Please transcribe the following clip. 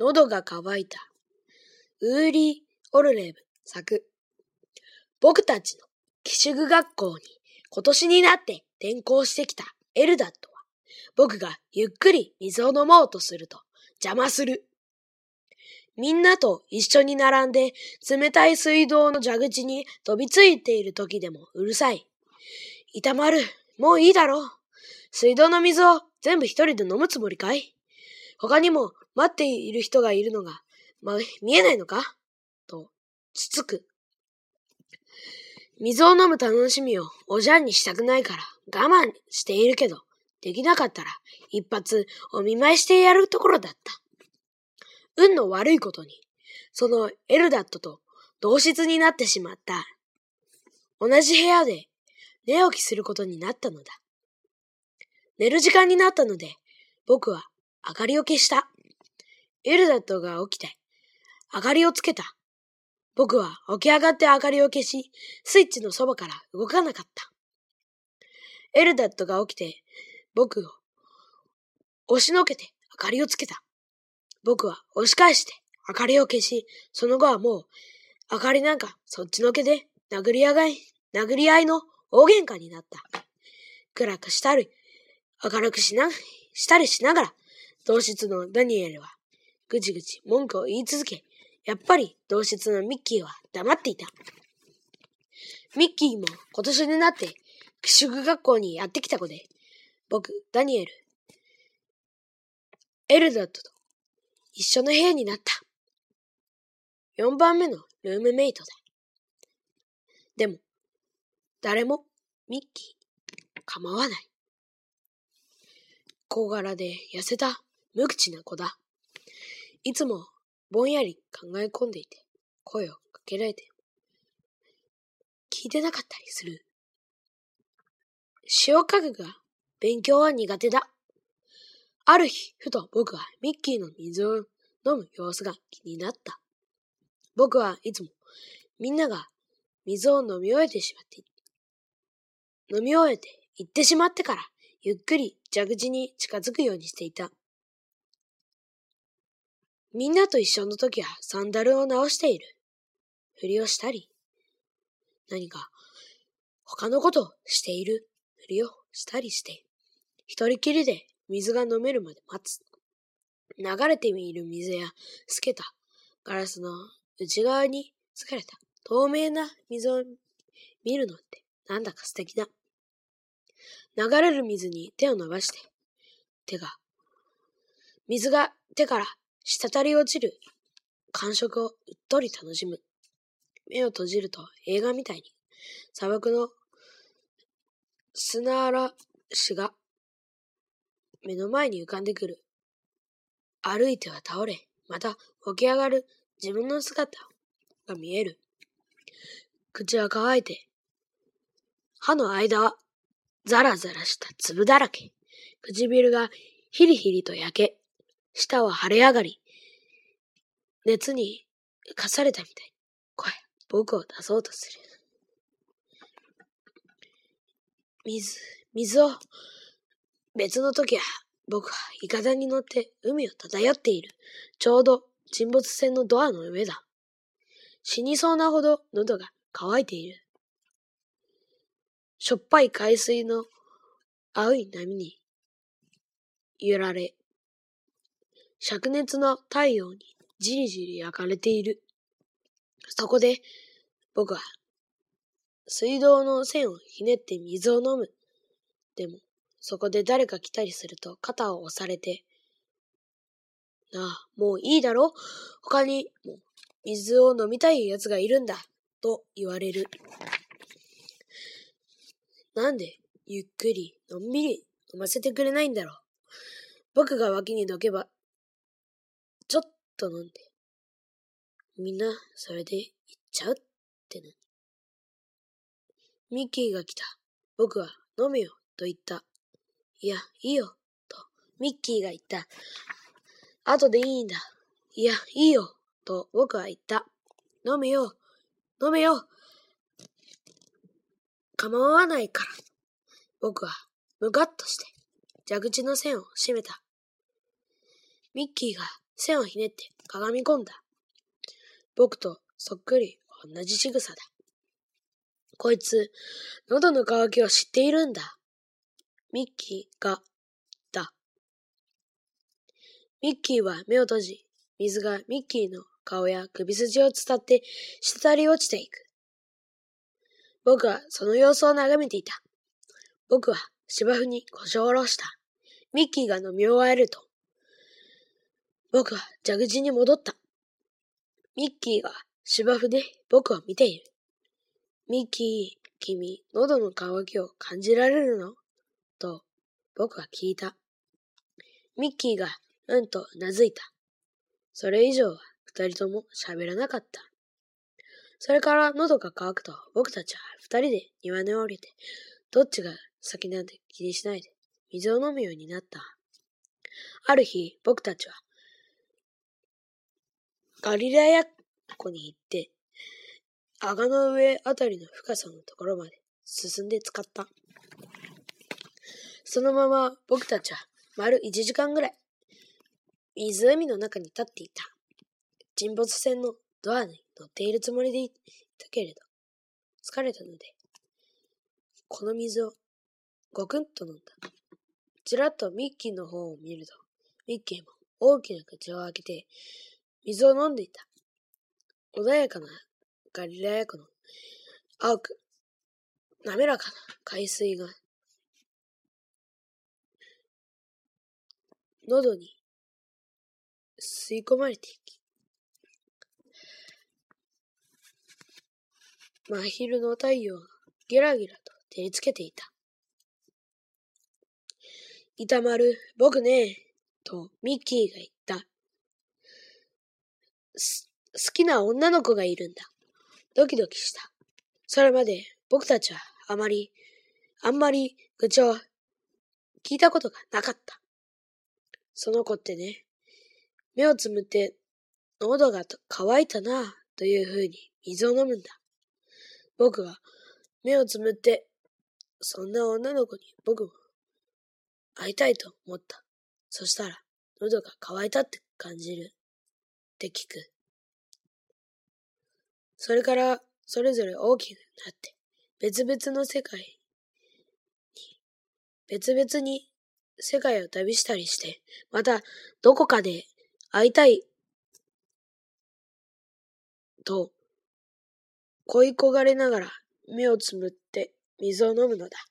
喉が渇いた。ウーリー・オルレブ作。僕たちの寄宿学校に今年になって転校してきたエルダットは、僕がゆっくり水を飲もうとすると邪魔する。みんなと一緒に並んで冷たい水道の蛇口に飛びついている時でもうるさい。板丸、もういいだろう。水道の水を全部一人で飲むつもりかい？他にも待っている人がいるのが、ま、見えないのか？と、つつく。水を飲む楽しみをおじゃんにしたくないから我慢しているけど、できなかったら一発お見舞いしてやるところだった。運の悪いことに、そのエルダットと同室になってしまった。同じ部屋で寝起きすることになったのだ。寝る時間になったので、僕は明かりを消した。エルダットが起きて、明かりをつけた。僕は起き上がって明かりを消し、スイッチのそばから動かなかった。エルダットが起きて、僕を押しのけて明かりをつけた。僕は押し返して明かりを消し、その後はもう明かりなんかそっちのけで殴り合い、殴り合いの大喧嘩になった。暗くしたり、明るくしな、したりしながら、同室のダニエルはぐちぐち文句を言い続け、やっぱり同室のミッキーは黙っていた。ミッキーも今年になって寄宿学校にやってきた子で、僕、ダニエル、エルダットと一緒の部屋になった。4番目のルームメイトだ。でも、誰もミッキー構わない。小柄で痩せた無口な子だ。いつもぼんやり考え込んでいて、声をかけられて、聞いてなかったりする。塩家具が勉強は苦手だ。ある日、ふと僕はミッキーの水を飲む様子が気になった。僕はいつもみんなが水を飲み終えてしまって、飲み終えて行ってしまってから、ゆっくり蛇口に近づくようにしていた。みんなと一緒の時はサンダルを直している。ふりをしたり、何か他のことをしているふりをしたりして、一人きりで水が飲めるまで待つ。流れている水や透けたガラスの内側に疲れた透明な水を見るのってなんだか素敵だ。流れる水に手を伸ばして、手が、水が手から滴り落ちる感触をうっとり楽しむ。目を閉じると映画みたいに砂漠の砂嵐が目の前に浮かんでくる。歩いては倒れ、また起き上がる自分の姿が見える。口は乾いて、歯の間はザラザラした粒だらけ。唇がヒリヒリと焼け、舌は腫れ上がり、熱にかされたみたい。声、僕を出そうとする。水、水を、別の時は、僕はイカダに乗って海を漂っている。ちょうど沈没船のドアの上だ。死にそうなほど喉が渇いている。しょっぱい海水の青い波に揺られ、灼熱の太陽にじりじり焼かれている。そこで僕は水道の線をひねって水を飲む。でも、そこで誰か来たりすると肩を押されて、なあ、もういいだろ？他にも水を飲みたい奴がいるんだ。と言われる。なんで、ゆっくり、のんびり飲ませてくれないんだろう？僕が脇にどけば、と飲んで。みんな、それで行っちゃうってのに。ミッキーが来た。僕は飲めよ、と言った。いや、いいよ、とミッキーが言った。後でいいんだ。いや、いいよ、と僕は言った。飲めよ、飲めよ、構わないから。僕は、むかっとして、蛇口の線を閉めた。ミッキーが線をひねってかがみ込んだ。僕とそっくり同じ仕草だ。こいつ、喉の渇きを知っているんだ。ミッキーが、だ。ミッキーは目を閉じ、水がミッキーの顔や首筋を伝って滴り落ちていく。僕はその様子を眺めていた。僕は芝生に腰を下ろした。ミッキーが飲み終えると、僕は蛇口に戻った。ミッキーが芝生で僕を見ている。ミッキー、君、喉の渇きを感じられるの？と、僕は聞いた。ミッキーが、うんとうなずいた。それ以上は二人とも喋らなかった。それから喉が渇くと僕たちは二人で庭に降りて、どっちが先なんて気にしないで水を飲むようになった。ある日、僕たちはガリラヤ湖に行って、赤の上あたりの深さのところまで進んで使った。そのまま僕たちは丸1時間ぐらい湖の中に立っていた。沈没船のドアに乗っているつもりでいたけれど、疲れたので、この水をごくんと飲んだ。ちらっとミッキーの方を見ると、ミッキーも大きな口を開けて、水を飲んでいた。穏やかなガリラヤ湖の青く、滑らかな海水が、喉に吸い込まれていき、真昼の太陽がゲラゲラと照りつけていた。板丸、僕ね、とミッキーが言った。好きな女の子がいるんだ。ドキドキした。それまで僕たちはあまり、あんまり愚痴を聞いたことがなかった。その子ってね、目をつむって喉が渇いたなというふうに水を飲むんだ。僕は目をつむってそんな女の子に僕も会いたいと思った。そしたら喉が渇いたって感じるって聞く。それからそれぞれ大きくなって別々の世界に別々に世界を旅したりして、またどこかで会いたいと恋焦がれながら目をつむって水を飲むのだ。